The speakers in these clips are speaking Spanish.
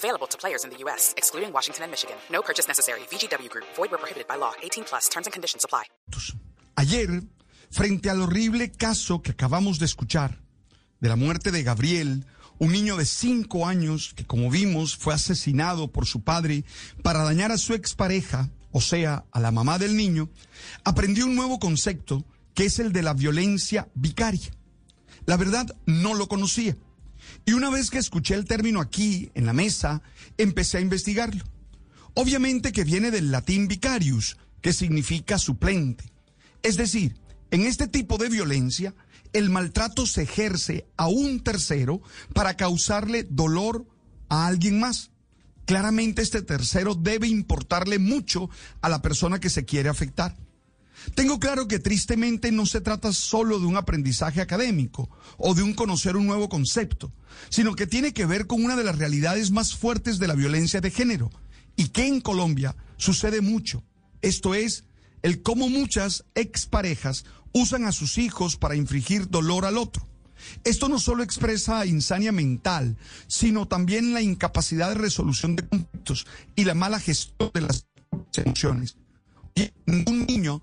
Available to players in the U.S., excluding Washington and Michigan. No purchase necessary. VGW Group. Void where prohibited by law. 18 plus. Terms and conditions apply. Ayer, frente al horrible caso que acabamos de escuchar de la muerte de Gabriel, un niño de cinco años que, como vimos, fue asesinado por su padre para dañar a su expareja, o sea, a la mamá del niño, aprendió un nuevo concepto que es el de la violencia vicaria. La verdad, no lo conocía. Y una vez que escuché el término aquí, en la mesa, empecé a investigarlo. Obviamente que viene del latín vicarius, que significa suplente. Es decir, en este tipo de violencia, el maltrato se ejerce a un tercero para causarle dolor a alguien más. Claramente este tercero debe importarle mucho a la persona que se quiere afectar. Tengo claro que tristemente no se trata solo de un aprendizaje académico o de un conocer un nuevo concepto, sino que tiene que ver con una de las realidades más fuertes de la violencia de género y que en Colombia sucede mucho. Esto es, el cómo muchas exparejas usan a sus hijos para infligir dolor al otro. Esto no solo expresa insania mental, sino también la incapacidad de resolución de conflictos y la mala gestión de las emociones. Y ningún niño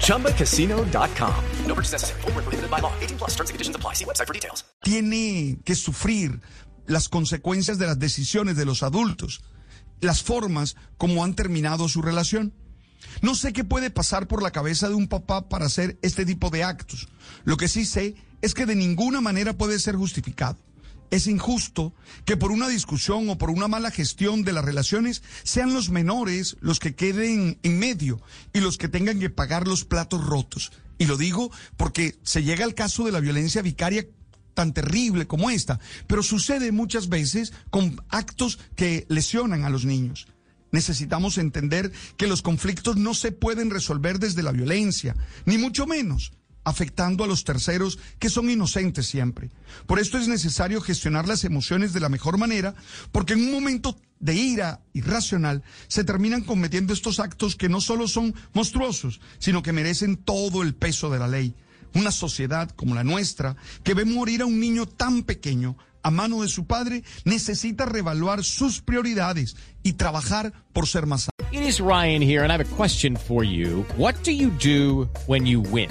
ChumbaCasino.com. No purchase necessary. Full prohibited by law. 18 plus terms and conditions apply. See website for details. tiene que sufrir las consecuencias de las decisiones de los adultos, las formas como han terminado su relación. No sé qué puede pasar por la cabeza de un papá para hacer este tipo de actos. Lo que sí sé es que de ninguna manera puede ser justificado. Es injusto que por una discusión o por una mala gestión de las relaciones sean los menores los que queden en medio y los que tengan que pagar los platos rotos. Y lo digo porque se llega al caso de la violencia vicaria tan terrible como esta, pero sucede muchas veces con actos que lesionan a los niños. Necesitamos entender que los conflictos no se pueden resolver desde la violencia, ni mucho menos afectando a los terceros que son inocentes siempre. Por esto es necesario gestionar las emociones de la mejor manera, porque en un momento de ira irracional se terminan cometiendo estos actos que no solo son monstruosos, sino que merecen todo el peso de la ley. Una sociedad como la nuestra, que ve morir a un niño tan pequeño a mano de su padre, necesita reevaluar sus prioridades y trabajar por ser más It is Ryan here, and I have a question for you. What do you do when you win?